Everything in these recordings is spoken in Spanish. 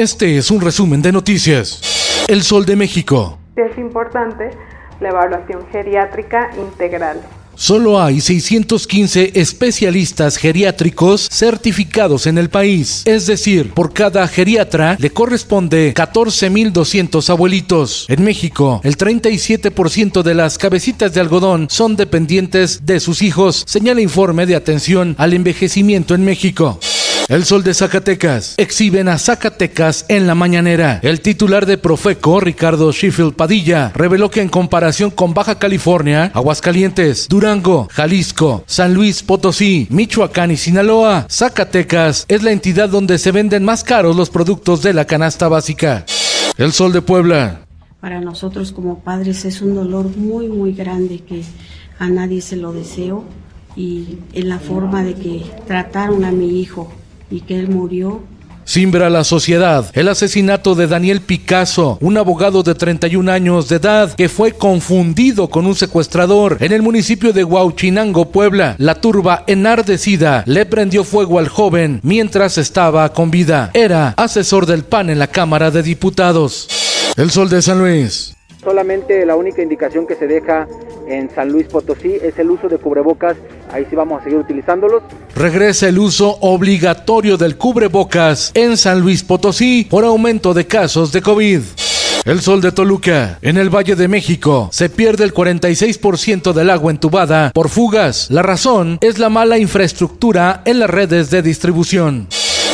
Este es un resumen de noticias. El Sol de México. Es importante la evaluación geriátrica integral. Solo hay 615 especialistas geriátricos certificados en el país. Es decir, por cada geriatra le corresponde 14.200 abuelitos. En México, el 37% de las cabecitas de algodón son dependientes de sus hijos, señala informe de atención al envejecimiento en México. El Sol de Zacatecas. Exhiben a Zacatecas en la mañanera. El titular de Profeco, Ricardo Sheffield Padilla, reveló que en comparación con Baja California, Aguascalientes, Durango, Jalisco, San Luis Potosí, Michoacán y Sinaloa, Zacatecas es la entidad donde se venden más caros los productos de la canasta básica. El Sol de Puebla. Para nosotros como padres es un dolor muy, muy grande que a nadie se lo deseo y en la forma de que trataron a mi hijo y que él murió. Simbra la sociedad el asesinato de Daniel Picasso, un abogado de 31 años de edad que fue confundido con un secuestrador en el municipio de Huauchinango, Puebla. La turba enardecida le prendió fuego al joven mientras estaba con vida. Era asesor del PAN en la Cámara de Diputados. El Sol de San Luis. Solamente la única indicación que se deja en San Luis Potosí es el uso de cubrebocas. Ahí sí vamos a seguir utilizándolos. Regresa el uso obligatorio del cubrebocas en San Luis Potosí por aumento de casos de COVID. El sol de Toluca. En el Valle de México se pierde el 46% del agua entubada por fugas. La razón es la mala infraestructura en las redes de distribución.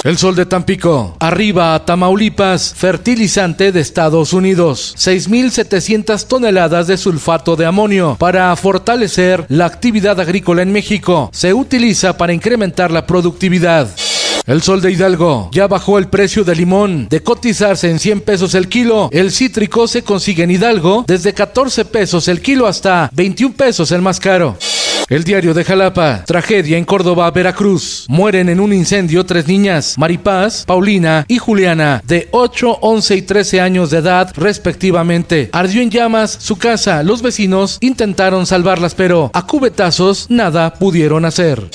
El sol de Tampico. Arriba a Tamaulipas, fertilizante de Estados Unidos. 6.700 toneladas de sulfato de amonio para fortalecer la actividad agrícola en México. Se utiliza para incrementar la productividad. El sol de Hidalgo. Ya bajó el precio del limón. De cotizarse en 100 pesos el kilo, el cítrico se consigue en Hidalgo desde 14 pesos el kilo hasta 21 pesos el más caro. El diario de Jalapa. Tragedia en Córdoba, Veracruz. Mueren en un incendio tres niñas, Maripaz, Paulina y Juliana, de 8, 11 y 13 años de edad respectivamente. Ardió en llamas su casa. Los vecinos intentaron salvarlas, pero a cubetazos nada pudieron hacer.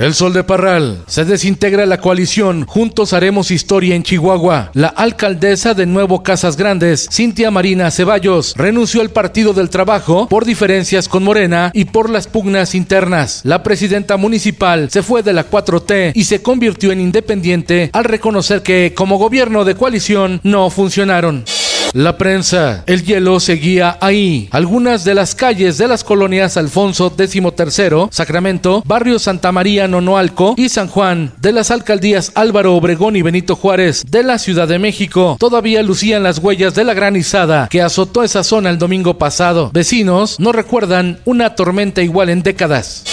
El Sol de Parral. Se desintegra la coalición. Juntos haremos historia en Chihuahua. La alcaldesa de Nuevo Casas Grandes, Cintia Marina Ceballos, renunció al Partido del Trabajo por diferencias con Morena y por las pugnas internas. La presidenta municipal se fue de la 4T y se convirtió en independiente al reconocer que como gobierno de coalición no funcionaron. La prensa. El hielo seguía ahí. Algunas de las calles de las colonias Alfonso XIII, Sacramento, Barrio Santa María Nonoalco y San Juan, de las alcaldías Álvaro Obregón y Benito Juárez, de la Ciudad de México, todavía lucían las huellas de la granizada que azotó esa zona el domingo pasado. Vecinos no recuerdan una tormenta igual en décadas.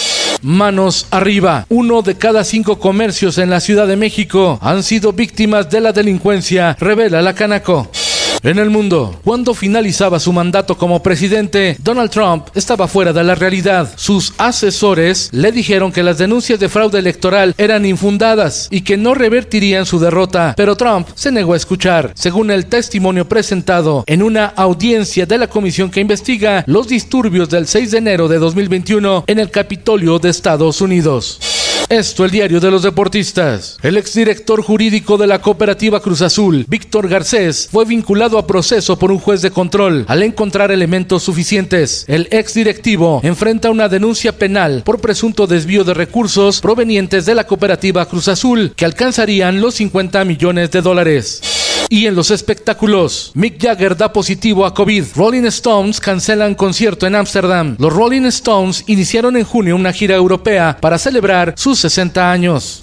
Manos arriba. Uno de cada cinco comercios en la Ciudad de México han sido víctimas de la delincuencia, revela la Canaco. En el mundo, cuando finalizaba su mandato como presidente, Donald Trump estaba fuera de la realidad. Sus asesores le dijeron que las denuncias de fraude electoral eran infundadas y que no revertirían su derrota, pero Trump se negó a escuchar, según el testimonio presentado en una audiencia de la comisión que investiga los disturbios del 6 de enero de 2021 en el Capitolio de Estados Unidos. Esto el diario de los deportistas. El exdirector jurídico de la cooperativa Cruz Azul, Víctor Garcés, fue vinculado a proceso por un juez de control al encontrar elementos suficientes. El exdirectivo enfrenta una denuncia penal por presunto desvío de recursos provenientes de la cooperativa Cruz Azul, que alcanzarían los 50 millones de dólares. Y en los espectáculos, Mick Jagger da positivo a COVID. Rolling Stones cancelan concierto en Ámsterdam. Los Rolling Stones iniciaron en junio una gira europea para celebrar sus 60 años.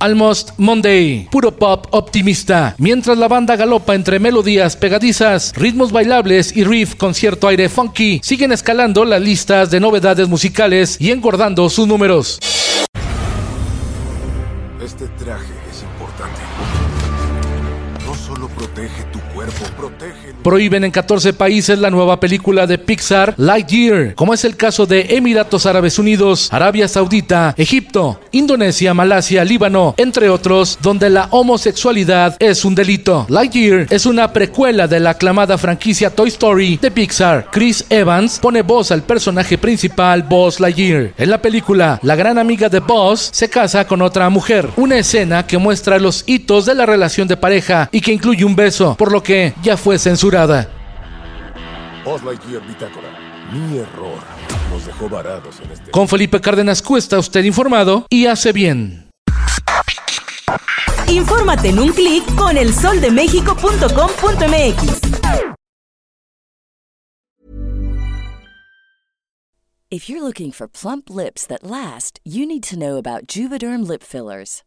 Almost Monday, puro pop optimista. Mientras la banda galopa entre melodías pegadizas, ritmos bailables y riff con cierto aire funky, siguen escalando las listas de novedades musicales y engordando sus números. Protege tu cuerpo, protege prohíben en 14 países la nueva película de Pixar Lightyear, como es el caso de Emiratos Árabes Unidos, Arabia Saudita, Egipto, Indonesia, Malasia, Líbano, entre otros, donde la homosexualidad es un delito. Lightyear es una precuela de la aclamada franquicia Toy Story de Pixar. Chris Evans pone voz al personaje principal Buzz Lightyear. En la película, la gran amiga de Buzz se casa con otra mujer, una escena que muestra los hitos de la relación de pareja y que incluye un beso, por lo que ya fue censurada. Mi error nos dejó varados en este... Con Felipe Cárdenas Cuesta, usted informado y hace bien. Infórmate en un clic con elsoldemexico.com.mx. If you're looking for plump lips that last, you need to know about Juvederm lip fillers.